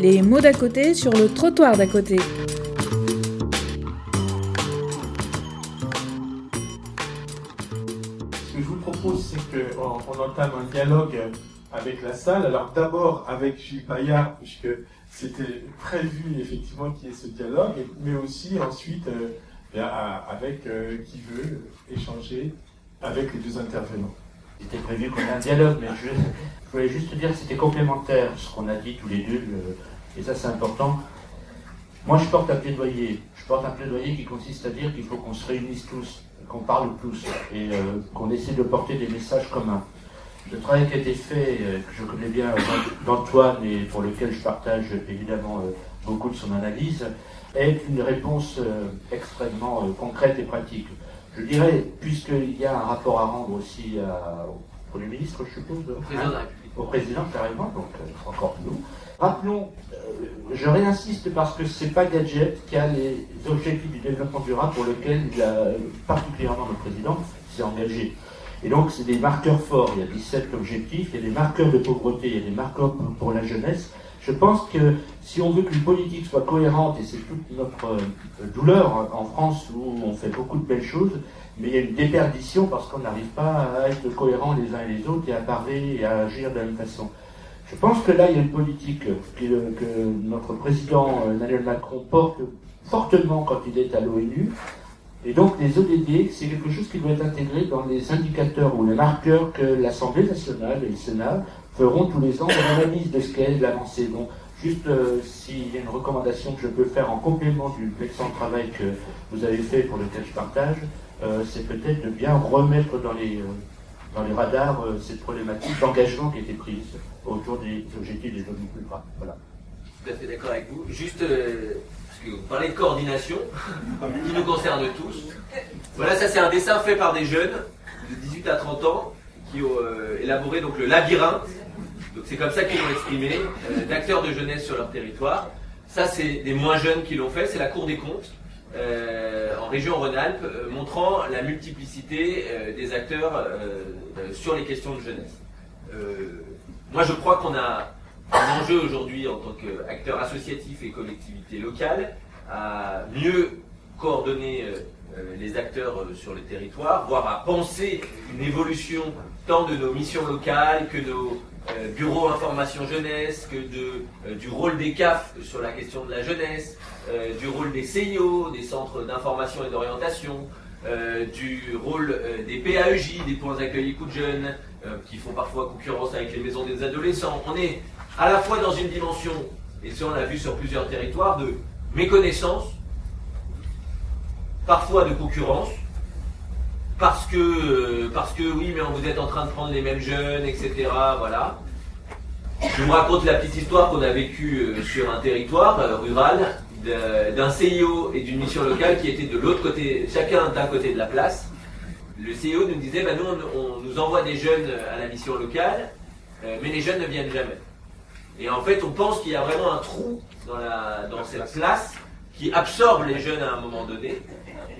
Les mots d'à côté sur le trottoir d'à côté. Ce que je vous propose, c'est qu'on on entame un dialogue avec la salle. Alors d'abord avec Gilles Paillard, puisque c'était prévu effectivement qu'il y ait ce dialogue, mais aussi ensuite euh, avec euh, qui veut échanger avec les deux intervenants. C'était prévu qu'on ait un dialogue, mais je, je voulais juste dire que c'était complémentaire ce qu'on a dit tous les deux, le- et ça c'est important. Moi je porte un plaidoyer. Je porte un plaidoyer qui consiste à dire qu'il faut qu'on se réunisse tous, qu'on parle tous, et euh, qu'on essaie de porter des messages communs. Le travail qui a été fait, euh, que je connais bien euh, d'Antoine et pour lequel je partage évidemment beaucoup de son analyse, est une réponse extrêmement concrète et pratique. Je dirais, puisqu'il y a un rapport à rendre aussi au Premier ministre, je suppose, président de la. Au président carrément, donc euh, encore nous. Rappelons, euh, je réinsiste parce que c'est pas Gadget qui a les objectifs du développement durable pour lesquels a, particulièrement le président s'est engagé. Et donc c'est des marqueurs forts, il y a 17 objectifs, il y a des marqueurs de pauvreté, il y a des marqueurs pour, la jeunesse. Je pense que si on veut qu'une politique soit cohérente, et c'est toute notre euh, douleur en France où on fait beaucoup de belles choses, mais il y a une déperdition parce qu'on n'arrive pas à être cohérents les uns et les autres et à parler et à agir de la même façon. Je pense que là, il y a une politique que, que notre président euh, Emmanuel Macron porte fortement quand il est à l'ONU. Et donc, les ODD, c'est quelque chose qui doit être intégré dans les indicateurs ou les marqueurs que l'Assemblée nationale et le Sénat feront tous les ans dans l'analyse de ce qu'est l'avancée. Donc, juste euh, s'il y a une recommandation que je peux faire en complément du excellent travail que vous avez fait pour lequel je partage, euh, c'est peut-être de bien remettre dans les, euh, dans les radars euh, cette problématique d'engagement qui a été prise autour des objectifs des zones rurales. Voilà. Tout à fait d'accord avec vous. Juste, parce que vous parlez de coordination, qui nous concerne tous. Voilà, ça c'est un dessin fait par des jeunes de 18 à 30 ans qui ont élaboré donc le labyrinthe. Donc c'est comme ça qu'ils l'ont exprimé, d'acteurs de jeunesse sur leur territoire. Ça c'est des moins jeunes qui l'ont fait, c'est la Cour des comptes. Région Rhône-Alpes, euh, montrant la multiplicité euh, des acteurs euh, sur les questions de jeunesse. Moi, je crois qu'on a un enjeu aujourd'hui en tant qu'acteur associatif et collectivité locale à mieux coordonner les acteurs sur le territoire, voire à penser une évolution tant de nos missions locales que nos euh, bureaux information jeunesse, euh, du rôle des CAF sur la question de la jeunesse, euh, du rôle des CIO, des centres d'information et d'orientation, du rôle des PAEJ, des points d'accueil écoute jeunes, qui font parfois concurrence avec les maisons des adolescents. On est à la fois dans une dimension, et ça on l'a vu sur plusieurs territoires, de méconnaissance, parfois de concurrence, parce que, euh, parce que oui, mais vous êtes en train de prendre les mêmes jeunes, etc. Voilà. Je vous raconte la petite histoire qu'on a vécue euh, sur un territoire euh, rural d'un CIO et d'une mission locale qui étaient de l'autre côté, chacun d'un côté de la place. Le CIO nous disait, bah, nous on, on nous envoie des jeunes à la mission locale, euh, mais les jeunes ne viennent jamais. Et en fait, on pense qu'il y a vraiment un trou dans, la, dans cette place qui absorbe les jeunes à un moment donné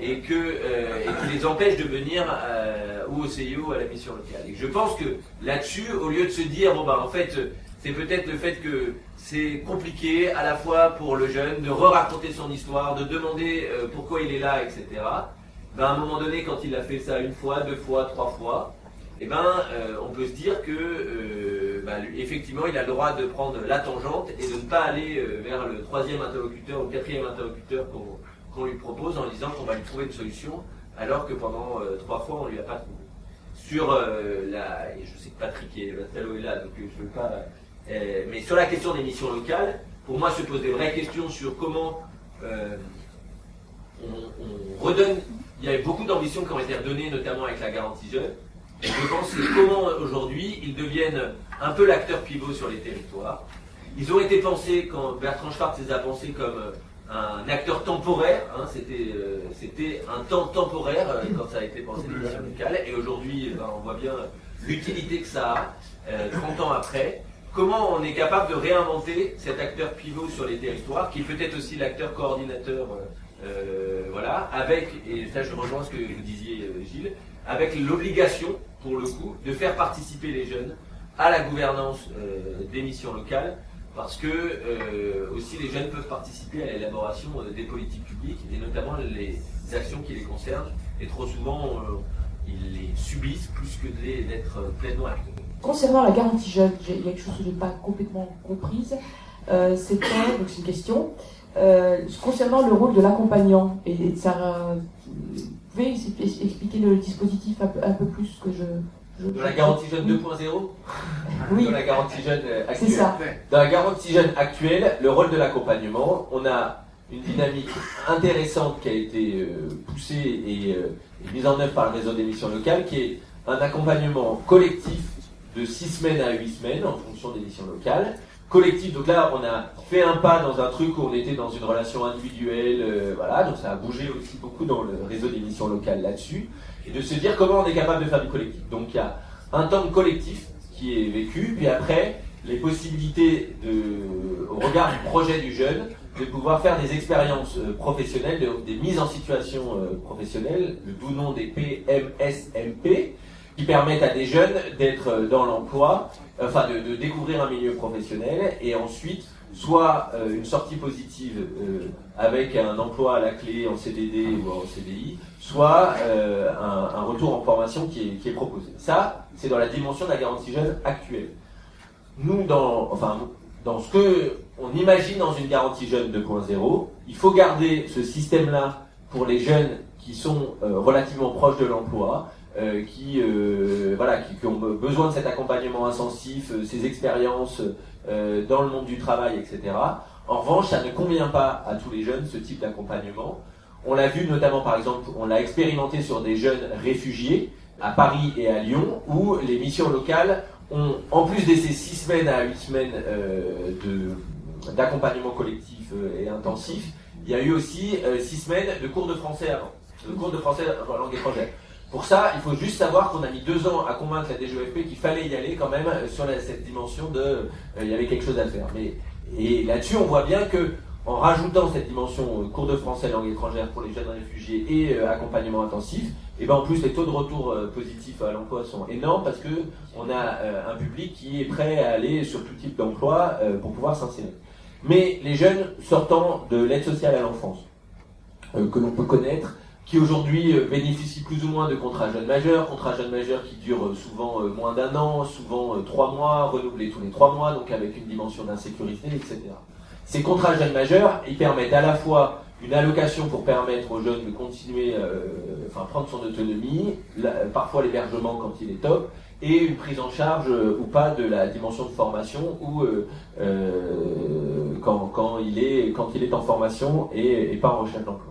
et, que, euh, et qui les empêche de venir euh, au CIO à la mission locale. Et je pense que là-dessus, au lieu de se dire, bon bah en fait, c'est peut-être le fait que c'est compliqué à la fois pour le jeune de re-raconter son histoire, de demander euh, pourquoi il est là, etc. Ben, à un moment donné, quand il a fait ça une fois, deux fois, trois fois, eh ben, euh, on peut se dire que ben, effectivement, il a le droit de prendre la tangente et de ne pas aller vers le troisième interlocuteur ou le quatrième interlocuteur qu'on qu'on lui propose en disant qu'on va lui trouver une solution, alors que pendant euh, trois fois, on ne lui a pas trouvé. Sur euh, la, et sais et là, donc euh, je veux pas. mais sur la question des missions locales, pour moi, se posent des vraies questions sur comment on, on redonne. Il y avait beaucoup d'ambitions qui ont été redonnées, notamment avec la garantie jeune. Et je pense que comment aujourd'hui ils deviennent un peu l'acteur pivot sur les territoires. Ils ont été pensés, quand Bertrand Schwartz les a pensés comme un acteur temporaire, hein, c'était euh, c'était un temps temporaire euh, quand ça a été pensé les missions locales, et aujourd'hui eh ben, on voit bien l'utilité que ça a, euh, 30 ans après. Comment on est capable de réinventer cet acteur pivot sur les territoires, qui est peut-être aussi l'acteur coordinateur, euh, euh, voilà, avec, et ça je rejoins ce que vous disiez euh, Gilles, avec l'obligation, pour le coup, de faire participer les jeunes à la gouvernance euh, des missions locales, parce que euh, aussi les jeunes peuvent participer à l'élaboration euh, des politiques publiques et notamment les actions qui les concernent. Et trop souvent, euh, ils les subissent plus que d'être pleinement acteurs. Concernant la garantie jeune, il y a quelque chose que je n'ai pas complètement comprise. C'était, donc c'est une question, concernant le rôle de l'accompagnant. Et, ça, vous pouvez expliquer le dispositif un peu plus que je, dans la garantie jeune 2.0 Oui. Dans la garantie jeune euh, actuelle. Ça. Dans la garantie jeune actuelle, le rôle de l'accompagnement, on a une dynamique intéressante qui a été euh, poussée euh, et, mise en œuvre par le réseau d'émissions locales, qui est un accompagnement collectif de 6 semaines à 8 semaines en fonction des missions locales. Collectif, donc là on a fait un pas dans un truc où on était dans une relation individuelle, voilà, donc ça a bougé aussi beaucoup dans le réseau d'émissions locales là-dessus et de se dire comment on est capable de faire du collectif. Donc il y a un temps collectif qui est vécu, puis après les possibilités de, au regard du projet du jeune, de pouvoir faire des expériences euh, professionnelles, des mises en situation euh, professionnelle, le doux nom des PMSMP, qui permettent à des jeunes d'être euh, dans l'emploi, enfin de, de, découvrir un milieu professionnel et ensuite soit une sortie positive avec un emploi à la clé en CDD ou en CDI, soit euh, un, retour en formation qui est, proposé. Ça, c'est dans la dimension de la garantie jeune actuelle. Nous, dans, enfin, dans ce que on imagine dans une garantie jeune 2.0, il faut garder ce système-là pour les jeunes qui sont euh, relativement proches de l'emploi, euh, qui, voilà, qui, ont besoin de cet accompagnement intensif, ces expériences dans le monde du travail, etc. En revanche, ça ne convient pas à tous les jeunes, ce type d'accompagnement. On l'a vu notamment, par exemple, on l'a expérimenté sur des jeunes réfugiés à Paris et à Lyon, où les missions locales ont, en plus de ces six semaines à huit semaines euh, d'accompagnement collectif euh, et intensif, il y a eu aussi euh, six semaines de cours de français avant, de cours de français en langue étrangère. Pour ça, il faut juste savoir qu'on a mis deux ans à convaincre la DGFP qu'il fallait y aller quand même sur cette dimension de il y avait quelque chose à faire. Mais et là-dessus, on voit bien que en rajoutant cette dimension euh, cours de français langue étrangère pour les jeunes réfugiés et euh, accompagnement intensif, et ben en plus les taux de retour euh, positifs à l'emploi sont énormes parce que on a un public qui est prêt à aller sur tout type d'emploi pour pouvoir s'insérer. Mais les jeunes sortant de l'aide sociale à l'enfance, que l'on peut connaître, qui aujourd'hui bénéficient plus ou moins de contrats jeunes majeurs, contrats jeunes majeurs qui durent souvent moins d'un an, souvent trois mois, renouvelés tous les trois mois, donc avec une dimension d'insécurité, etc. Ces contrats jeunes majeurs, ils permettent à la fois une allocation pour permettre aux jeunes de continuer, euh, enfin prendre son autonomie, parfois l'hébergement quand il est top, et une prise en charge euh, ou pas de la dimension de formation ou euh, quand, quand, il est, quand il est en formation et, et pas en recherche d'emploi.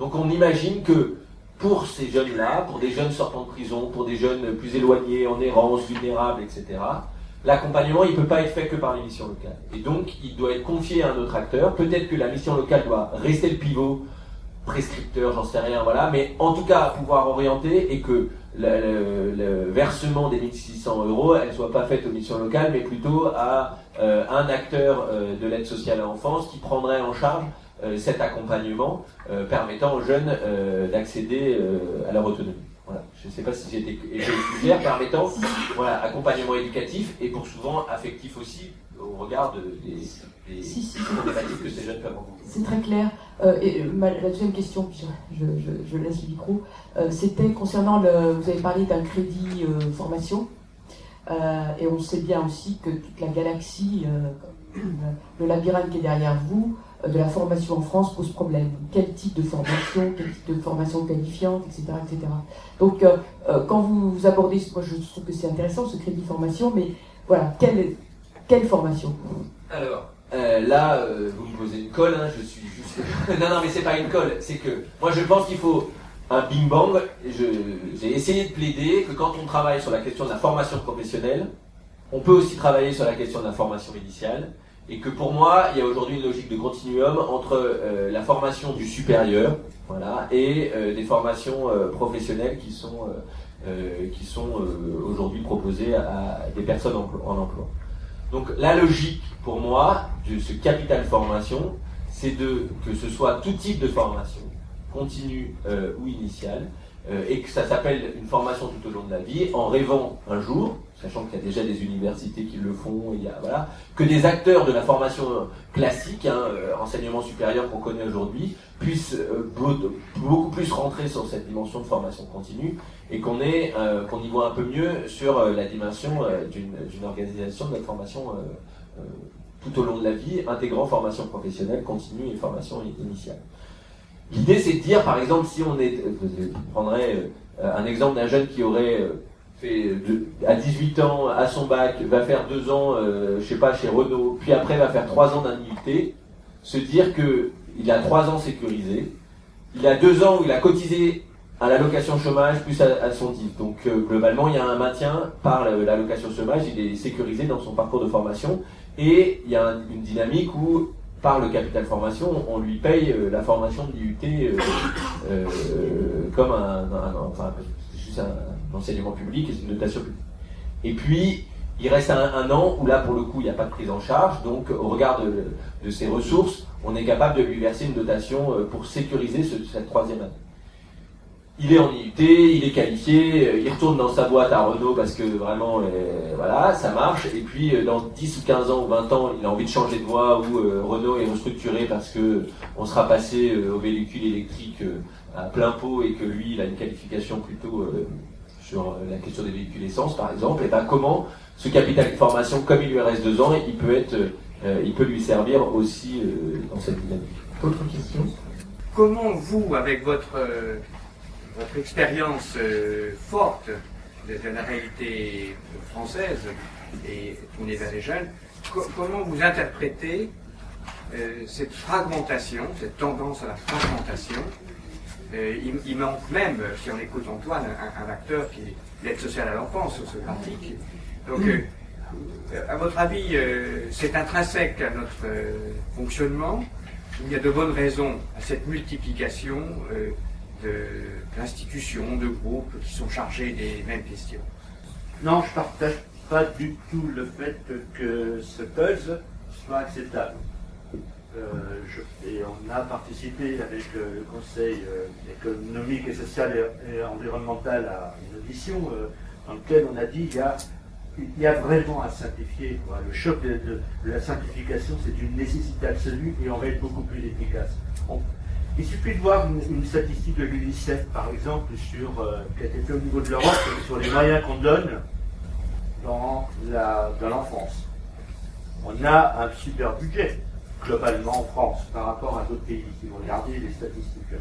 Donc on imagine que pour ces jeunes-là, pour des jeunes sortant de prison, pour des jeunes plus éloignés, en errance, vulnérables, etc., l'accompagnement, il ne peut pas être fait que par les missions locales. Et donc, il doit être confié à un autre acteur. Peut-être que la mission locale doit rester le pivot, prescripteur, j'en sais rien, voilà, mais en tout cas, pouvoir orienter et que le, versement des 1600 euros, elle soit pas faite aux missions locales, mais plutôt à euh, un acteur euh, de l'aide sociale à l'enfance qui prendrait en charge cet accompagnement permettant aux jeunes d'accéder à leur autonomie. Je ne sais pas si été clair, permettant voilà, accompagnement éducatif et pour souvent affectif aussi au regard des, des problématiques que ces jeunes peuvent rencontrer. C'est très clair. Euh, et euh, la deuxième question, puis je, je, laisse le micro, euh, c'était concernant le. Vous avez parlé d'un crédit formation. et on sait bien aussi que toute la galaxie, le labyrinthe qui est derrière vous, de la formation en France pose problème. Quel type de formation, quel type de formation qualifiante, etc. etc. Donc, euh, euh, quand vous, abordez, moi je trouve que c'est intéressant ce crédit formation, mais voilà, quelle, quelle formation? Alors, euh, là, vous me posez une colle, hein, je suis juste. non, non, mais c'est pas une colle, c'est que moi je pense qu'il faut un bing-bang. J'ai essayé de plaider que quand on travaille sur la question de la formation professionnelle, on peut aussi travailler sur la question de la formation initiale et que pour moi, il y a aujourd'hui une logique de continuum entre euh, la formation du supérieur, voilà, et euh, des formations euh, professionnelles qui sont qui sont aujourd'hui proposées à, des personnes en, emploi. Donc la logique pour moi de ce capital formation, c'est de que ce soit tout type de formation, continue ou initiale, et que ça s'appelle une formation tout au long de la vie, en rêvant un jour sachant qu'il y a déjà des universités qui le font, il y a, voilà, que des acteurs de la formation classique, hein, enseignement supérieur qu'on connaît aujourd'hui, puissent beaucoup plus rentrer sur cette dimension de formation continue et qu'on qu'on y voit un peu mieux sur la dimension d'une organisation de la formation tout au long de la vie, intégrant formation professionnelle continue et formation initiale. L'idée, c'est de dire, par exemple, si on est, je prendrais un exemple d'un jeune qui aurait fait à 18 ans à son bac, va faire deux ans, euh, je sais pas, chez Renault, puis après va faire trois ans d'annuité, se dire que il a trois ans sécurisé, il a deux ans où il a cotisé à l'allocation chômage plus à, son titre. Donc euh, globalement, il y a un maintien par l'allocation chômage, il est sécurisé dans son parcours de formation, et il y a une dynamique où par le capital formation, on lui paye euh, la formation de l'IUT comme un, enfin, juste un, l'enseignement public et une notation publique. Et puis, il reste un, an où là, pour le coup, il n'y a pas de prise en charge. Donc, au regard de, ses ressources, on est capable de lui verser une dotation euh, pour sécuriser cette troisième année. Il est en IUT, il est qualifié, euh, il retourne dans sa boîte à Renault parce que vraiment, euh, voilà, ça marche. Et puis, dans 10 ou 15 ans ou 20 ans, il a envie de changer de voie ou Renault est restructuré parce que on sera passé au véhicule électrique à plein pot et que lui, il a une qualification plutôt sur euh, la question des véhicules essence, par exemple, et ben comment ce capital de formation, comme il lui reste deux ans, il peut, être, euh, il peut lui servir aussi euh, dans cette dynamique? Autre question Comment vous, avec votre expérience forte de, la réalité française et tournée vers les jeunes, comment vous interprétez cette fragmentation, cette tendance à la fragmentation euh, il, manque même, si on écoute Antoine, un, acteur qui est l'aide sociale à l'enfance, ce pratique. Donc, euh, à votre avis, euh, c'est intrinsèque à notre fonctionnement. Il y a de bonnes raisons à cette multiplication d'institutions, de, de groupes qui sont chargés des mêmes questions. Non, je ne partage pas du tout le fait que ce buzz soit acceptable. Euh, et on a participé avec euh, le Conseil euh, économique et social et, environnemental à une audition dans laquelle on a dit qu'il y a, il y a vraiment à simplifier. Le choc de, la simplification, c'est une nécessité absolue et on va être beaucoup plus efficace. il suffit de voir une, statistique de l'UNICEF, par exemple, sur, qui a été faite au niveau de l'Europe, sur les moyens qu'on donne dans l'enfance. on a un super budget globalement en France par rapport à d'autres pays, si vous regardez les statistiques.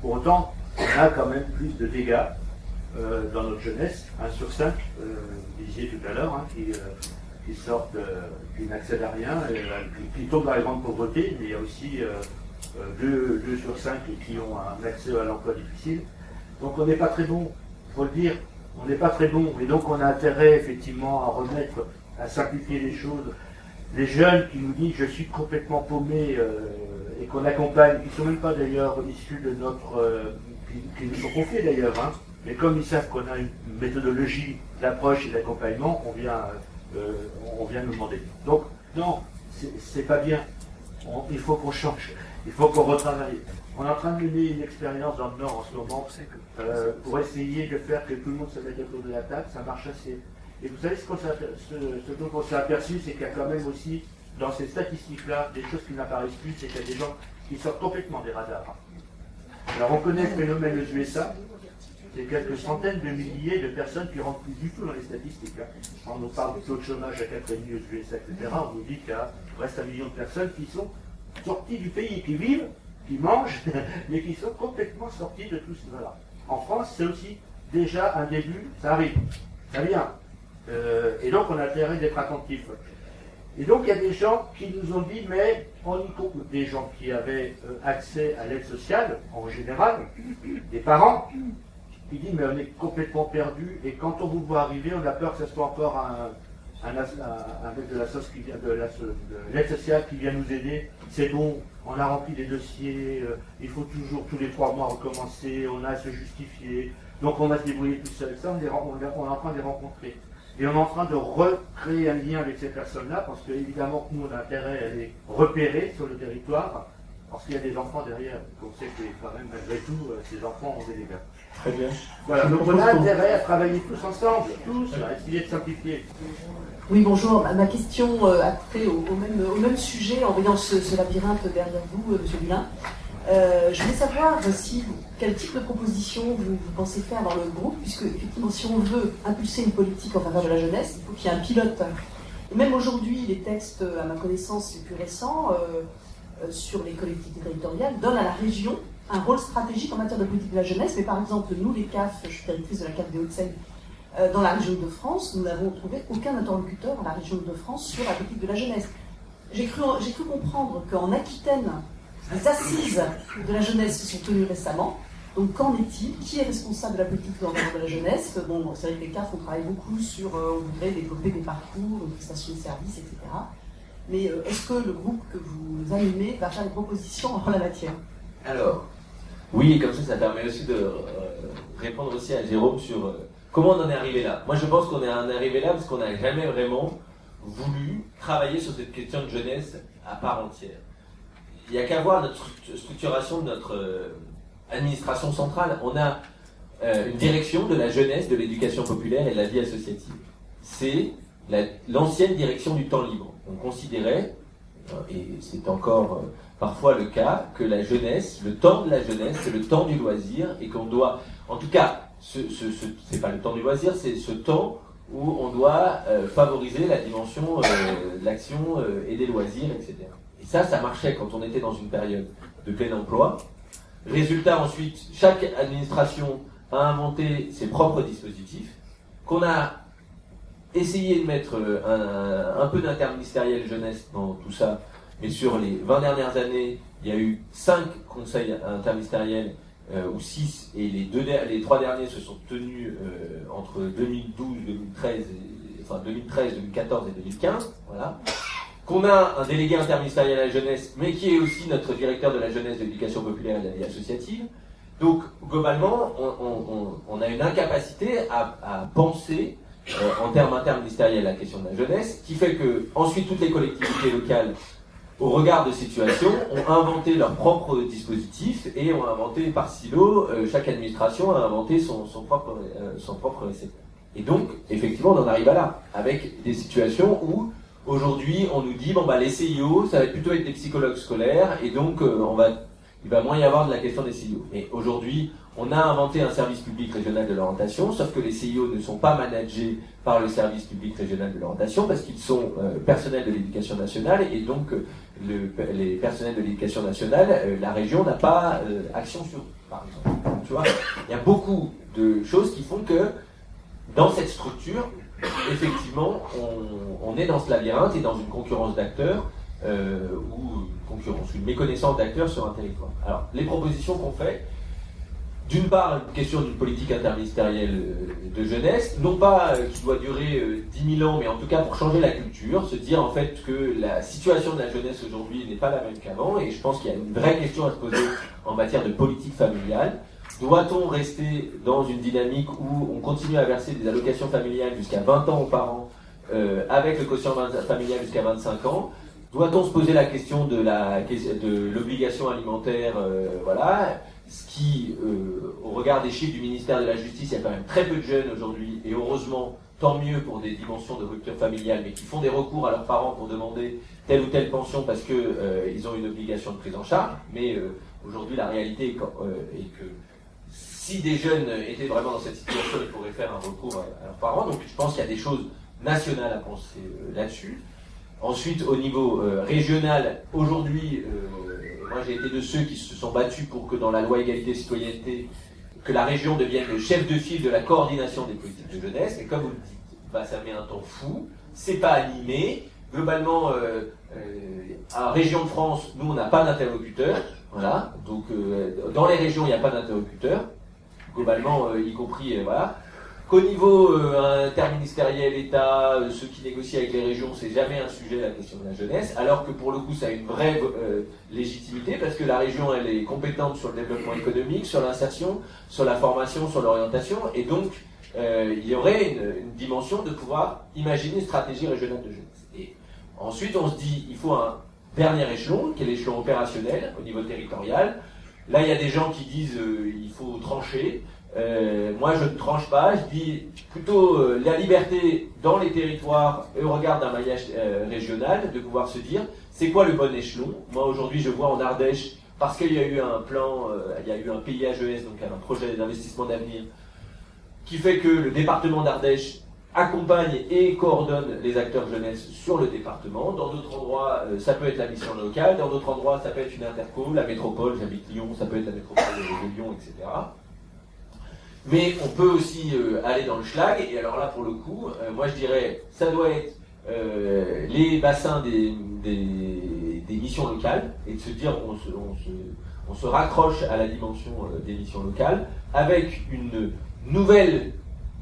Pour autant, on a quand même plus de dégâts euh, dans notre jeunesse, 1 sur 5, euh, vous disiez tout à l'heure, hein, qui, euh, qui, sortent, qui n'accèdent à rien, qui, tombent dans les grandes pauvretés, mais il y a aussi 2, 2, sur 5 qui ont un accès à l'emploi difficile. Donc on n'est pas très bon, il faut le dire, on n'est pas très bon, et donc on a intérêt effectivement à remettre, à simplifier les choses, les jeunes qui nous disent je suis complètement paumé euh, et qu'on accompagne, qui ne sont même pas d'ailleurs issus de notre. Euh, qui, nous sont confiés d'ailleurs, hein, mais comme ils savent qu'on a une méthodologie d'approche et d'accompagnement, on vient, euh, on vient nous demander. Donc, non, c'est pas bien. il faut qu'on change, il faut qu'on retravaille. On est en train de mener une expérience dans le Nord en ce moment pour essayer de faire que tout le monde se mette autour de la table. Ça marche assez et vous savez ce, dont on s'est aperçu, c'est qu'il y a quand même aussi, dans ces statistiques-là, des choses qui n'apparaissent plus, c'est qu'il y a des gens qui sortent complètement des radars. Alors on connaît le phénomène aux USA, c'est quelques centaines de milliers de personnes qui rentrent plus du tout dans les statistiques. Hein. On nous parle de taux de chômage à 4,5 aux USA, etc. On nous dit qu'il reste un million de personnes qui sont sorties du pays, qui vivent, qui mangent, mais qui sont complètement sorties de tout cela. En France, c'est aussi déjà un début, ça arrive, ça vient. Euh, et donc on a intérêt d'être attentif. Et donc il y a des gens qui nous ont dit, mais on y compte des gens qui avaient euh, accès à l'aide sociale en général, des parents, qui disent mais on est complètement perdu et quand on vous voit arriver, on a peur que ce soit encore un, mec de la qui vient de l'aide sociale qui vient nous aider. C'est bon, on a rempli des dossiers, euh, il faut toujours tous les trois mois recommencer, on a à se justifier, donc on va se débrouiller tout seul. Ça, on est en train de les rencontrer. Et on est en train de recréer un lien avec ces personnes-là, parce qu'évidemment, nous, on a intérêt à les repérer sur le territoire, parce qu'il y a des enfants derrière. On sait que quand même, malgré tout, euh, ces enfants ont des dégâts. Très bien. Voilà, donc on a intérêt à travailler tous ensemble, tous, à essayer de simplifier. Oui, bonjour. Ma, question euh, a trait au, au même, au même sujet en voyant ce, ce labyrinthe derrière vous, euh, Monsieur Bulin. Euh, je voulais savoir si, quel type de proposition vous, pensez faire dans le groupe, puisque effectivement, si on veut impulser une politique en faveur de la jeunesse, il faut qu'il y ait un pilote. Et même aujourd'hui, les textes, à ma connaissance, les plus récents, euh, euh, sur les collectivités territoriales, donnent à la région un rôle stratégique en matière de politique de la jeunesse. Mais par exemple, nous, les CAF, je suis directrice de la CAF des Hauts-de-Seine, dans la région de France, nous n'avons trouvé aucun interlocuteur dans la région de France sur la politique de la jeunesse. J'ai cru comprendre qu'en Aquitaine, les assises de la jeunesse se sont tenues récemment. Donc qu'en est-il? Qui est responsable de la politique de la jeunesse? Bon, c'est vrai que les CAF, on travaille beaucoup sur, euh, on voudrait développer des parcours, des prestations de services, etc. Mais euh, est-ce que le groupe que vous animez va faire des propositions en la matière? Alors, oui, et comme ça, ça permet aussi de euh, répondre aussi à Jérôme sur comment on en est arrivé là. Moi, je pense qu'on est en arrivé là parce qu'on n'a jamais vraiment voulu travailler sur cette question de jeunesse à part entière. Il n'y a qu'à voir notre stru- structuration de notre euh, administration centrale. On a euh, une direction de la jeunesse, de l'éducation populaire et de la vie associative. C'est la- l'ancienne direction du temps libre. On considérait, euh, et c'est encore parfois le cas, que la jeunesse, le temps de la jeunesse, c'est le temps du loisir et qu'on doit, en tout cas, ce, ce, ce- pas le temps du loisir, c'est ce temps où on doit favoriser la dimension de l'action et des loisirs, etc. Ça, ça marchait quand on était dans une période de plein emploi. Résultat, ensuite, chaque administration a inventé ses propres dispositifs, qu'on a essayé de mettre euh, un, peu d'interministériel jeunesse dans tout ça, mais sur les 20 dernières années, il y a eu 5 conseils interministériels, euh, ou 6, et les, deux, les trois derniers se sont tenus euh, entre 2012, 2013, et, enfin 2013, 2014 et 2015, voilà. Qu'on a un délégué interministériel à la jeunesse, mais qui est aussi notre directeur de la jeunesse, de l'éducation populaire et de la vie associative. Donc, globalement, on, a une incapacité à, penser euh, en termes interministériels la question de la jeunesse, qui fait que ensuite toutes les collectivités locales, au regard de situation, ont inventé leurs propres dispositifs et ont inventé par silo, euh, chaque administration a inventé son, propre, euh, son propre récepteur. Et donc, effectivement, on en arrive à là, avec des situations où aujourd'hui on nous dit bon bah les CIO, ça va plutôt être des psychologues scolaires et donc euh, on va, il va moins y avoir de la question des CIO. Mais aujourd'hui, on a inventé un service public régional de l'orientation, sauf que les CIO ne sont pas managés par le service public régional de l'orientation parce qu'ils sont euh, personnels de l'éducation nationale et donc euh, le- les personnels de l'éducation nationale, la région n'a pas action sur eux, par exemple. Tu vois, il y a beaucoup de choses qui font que dans cette structure, effectivement, on, est dans ce labyrinthe et dans une concurrence d'acteurs euh, ou une concurrence, une méconnaissance d'acteurs sur un territoire. Alors, les propositions qu'on fait, d'une part, une question d'une politique interministérielle euh, de jeunesse, non pas euh, qui doit durer euh, 10 000 ans, mais en tout cas pour changer la culture, se dire en fait que la situation de la jeunesse aujourd'hui n'est pas la même qu'avant, et je pense qu'il y a une vraie question à se poser en matière de politique familiale. Doit-on rester dans une dynamique où on continue à verser des allocations familiales jusqu'à 20 ans aux parents, euh, avec le quotient familial jusqu'à 25 ans? Doit-on se poser la question de la de l'obligation alimentaire euh, Voilà, ce qui, euh, au regard des chiffres du ministère de la Justice, il y a quand même très peu de jeunes aujourd'hui, et heureusement, tant mieux pour des dimensions de rupture familiale, mais qui font des recours à leurs parents pour demander telle ou telle pension parce que euh, ont une obligation de prise en charge. Mais euh, aujourd'hui, la réalité est, euh, est que si des jeunes étaient vraiment dans cette situation, il faudrait faire un recours à, leurs parents. Donc je pense qu'il y a des choses nationales à penser euh, là-dessus. Ensuite, au niveau euh, régional, aujourd'hui, euh, moi j'ai été de ceux qui se sont battus pour que dans la loi égalité et citoyenneté, que la région devienne le chef de file de la coordination des politiques de jeunesse. Et comme vous le dites, bah, ça met un temps fou, c'est pas animé. Globalement, à Région de France, nous on n'a pas d'interlocuteur. Voilà. Donc dans les régions, il n'y a pas d'interlocuteur. Globalement, euh, y compris, euh, voilà. Qu'au niveau interministériel, État, euh, ceux qui négocient avec les régions, c'est jamais un sujet la question de la jeunesse, alors que pour le coup, ça a une vraie légitimité parce que la région, elle est compétente sur le développement économique, sur l'insertion, sur la formation, sur l'orientation, et donc il y aurait une, une dimension de pouvoir imaginer une stratégie régionale de jeunesse. Et ensuite, on se dit, il faut un dernier échelon, qui est l'échelon opérationnel au niveau territorial. Là, il y a des gens qui disent euh, il faut trancher. Euh, moi, je ne tranche pas. Je dis plutôt euh, la liberté dans les territoires et au regard d'un maillage euh, régional, de pouvoir se dire c'est quoi le bon échelon? Moi, aujourd'hui, je vois en Ardèche, parce qu'il y a eu un plan, il y a eu un PIAGES, donc un projet d'investissement d'avenir, qui fait que le département d'Ardèche accompagne et coordonne les acteurs jeunesse sur le département. Dans d'autres endroits, ça peut être la mission locale. Dans d'autres endroits, ça peut être une interco, la métropole, j'habite Lyon, ça peut être la métropole de Lyon, etc. Mais on peut aussi euh, aller dans le schlag, et alors là, pour le coup, euh, moi je dirais, ça doit être euh, les bassins des, missions locales, et de se dire, on se, on se, raccroche à la dimension des missions locales, avec une nouvelle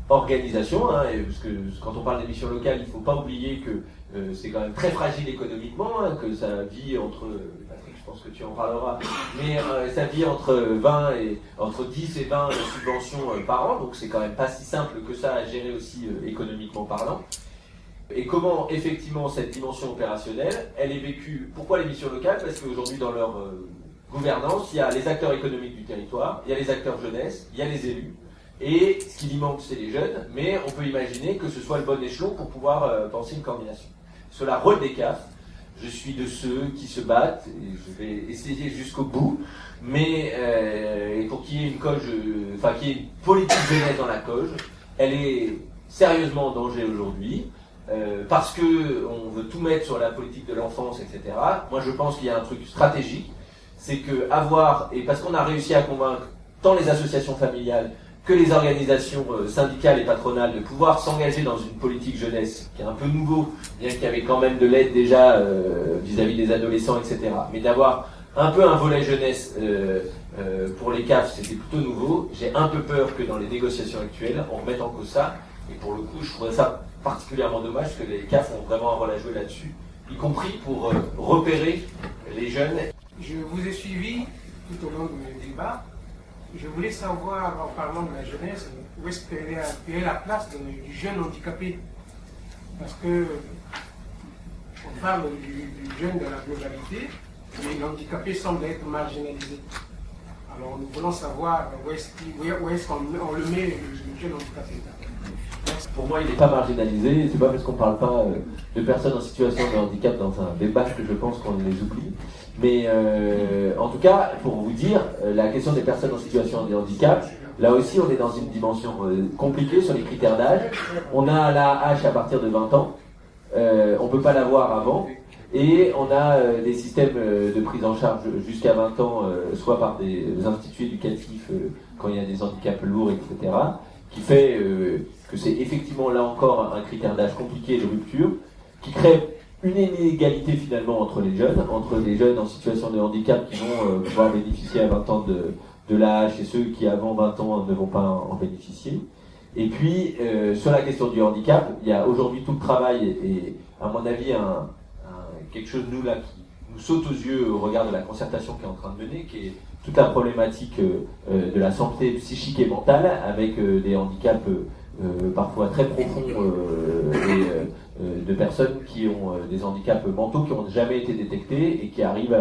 organisation, hein, parce que quand on parle des missions locales, il ne faut pas oublier que c'est quand même très fragile économiquement, hein, que ça vit entre je pense que tu en parleras, mais euh, ça vit entre 20 et entre 10 et 20 subventions euh, par an, donc c'est quand même pas si simple que ça à gérer aussi euh, économiquement parlant. Et comment effectivement cette dimension opérationnelle, elle est vécue. Pourquoi les missions locales? Parce qu'aujourd'hui dans leur gouvernance, il y a les acteurs économiques du territoire, il y a les acteurs jeunesse, il y a les élus. Et ce qui y manque, c'est les jeunes, mais on peut imaginer que ce soit le bon échelon pour pouvoir penser une coordination. Sur la rôle des CAF, je suis de ceux qui se battent, et je vais essayer jusqu'au bout, mais euh, pour qu'il y ait une coge, enfin qu'il y ait une politique jeunesse dans la coge, elle est sérieusement en danger aujourd'hui. Euh, parce que on veut tout mettre sur la politique de l'enfance, etc. Moi, je pense qu'il y a un truc stratégique, c'est que avoir et parce qu'on a réussi à convaincre tant les associations familiales que les organisations euh, syndicales et patronales de pouvoir s'engager dans une politique jeunesse qui est un peu nouveau, bien qu'il y avait quand même de l'aide déjà euh, vis-à-vis des adolescents, etc. Mais d'avoir un peu un volet jeunesse euh, pour les CAF, c'était plutôt nouveau. J'ai un peu peur que dans les négociations actuelles, on remette en cause ça. Et pour le coup, je trouverais ça particulièrement dommage que les CAF ont vraiment un rôle à jouer là-dessus, y compris pour repérer les jeunes. Je vous ai suivi tout au long du débat je voulais savoir, en parlant de la jeunesse, où est-ce qu'elle est, la place du jeune handicapé? Parce que on parle du, jeune de la globalité, mais l'handicapé semble être marginalisé. Alors nous voulons savoir où est-ce qu'on le met, le jeune handicapé. Pour moi, il n'est pas marginalisé. C'est pas parce qu'on ne parle pas euh, de personnes en situation de handicap dans un débat que je pense qu'on les oublie. Mais euh, en tout cas, pour vous dire, euh, la question des personnes en situation de handicap, là aussi, on est dans une dimension compliquée sur les critères d'âge. On a la H à partir de 20 ans. on ne peut pas l'avoir avant. Et on a des systèmes de prise en charge jusqu'à 20 ans, soit par des instituts éducatifs quand il y a des handicaps lourds, etc., qui fait c'est effectivement là encore un critère d'âge compliqué de rupture, qui crée une inégalité finalement entre les jeunes, entre les jeunes en situation de handicap qui vont euh, pouvoir bénéficier à 20 ans de, de l'âge et ceux qui avant 20 ans ne vont pas en bénéficier. Et puis, euh, sur la question du handicap, il y a aujourd'hui tout le travail et, à mon avis, un, quelque chose, nous, là, qui nous saute aux yeux au regard de la concertation qui est en train de mener, qui est toute la problématique euh, de la santé psychique et mentale avec des handicaps parfois très profonds euh, et euh, de personnes qui ont des handicaps mentaux qui n'ont jamais été détectés et qui arrivent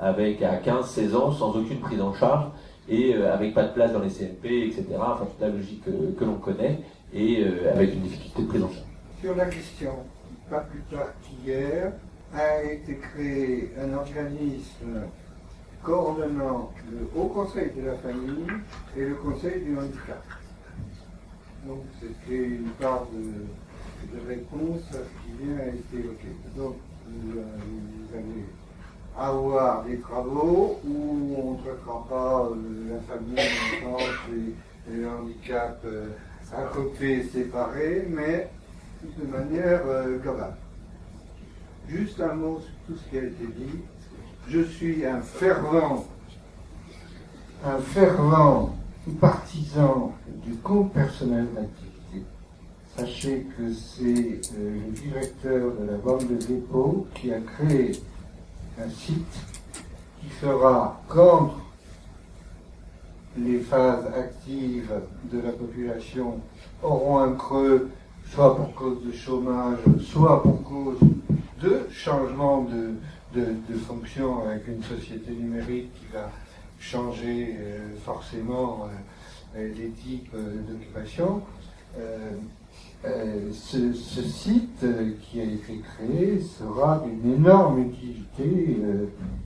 avec à 15-16 ans sans aucune prise en charge et avec pas de place dans les CMP, etc. Enfin, toute la logique que, l'on connaît et avec une difficulté de prise en charge. Sur la question, pas plus tard qu'hier, a été créé un organisme coordonnant le Haut Conseil de la famille et le Conseil du handicap. Donc c'était une part de, réponse à ce qui vient à être évoqué. Donc vous, allez avoir des travaux où on ne traitera pas euh, la famille, l'enfance et, le handicap euh, à côté séparés, mais de manière euh, globale. Juste un mot sur tout ce qui a été dit. Je suis un fervent, un fervent partisan du compte personnel d'activité. Sachez que c'est euh, le directeur de la banque de dépôt qui a créé un site qui fera quand les phases actives de la population auront un creux, soit pour cause de chômage, soit pour cause de changement de, de fonction avec une société numérique qui va changer euh, forcément les types d'occupation. Ce, site qui a été créé sera d'une énorme utilité,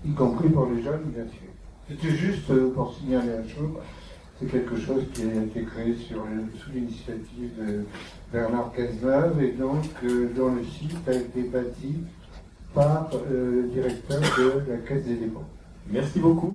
y compris pour les jeunes, bien sûr. C'était juste pour signaler un chose. C'est quelque chose qui a été créé sous l'initiative de Bernard Cazeneuve et donc dont le site a été bâti par le directeur de la Caisse des dépôts. Merci beaucoup.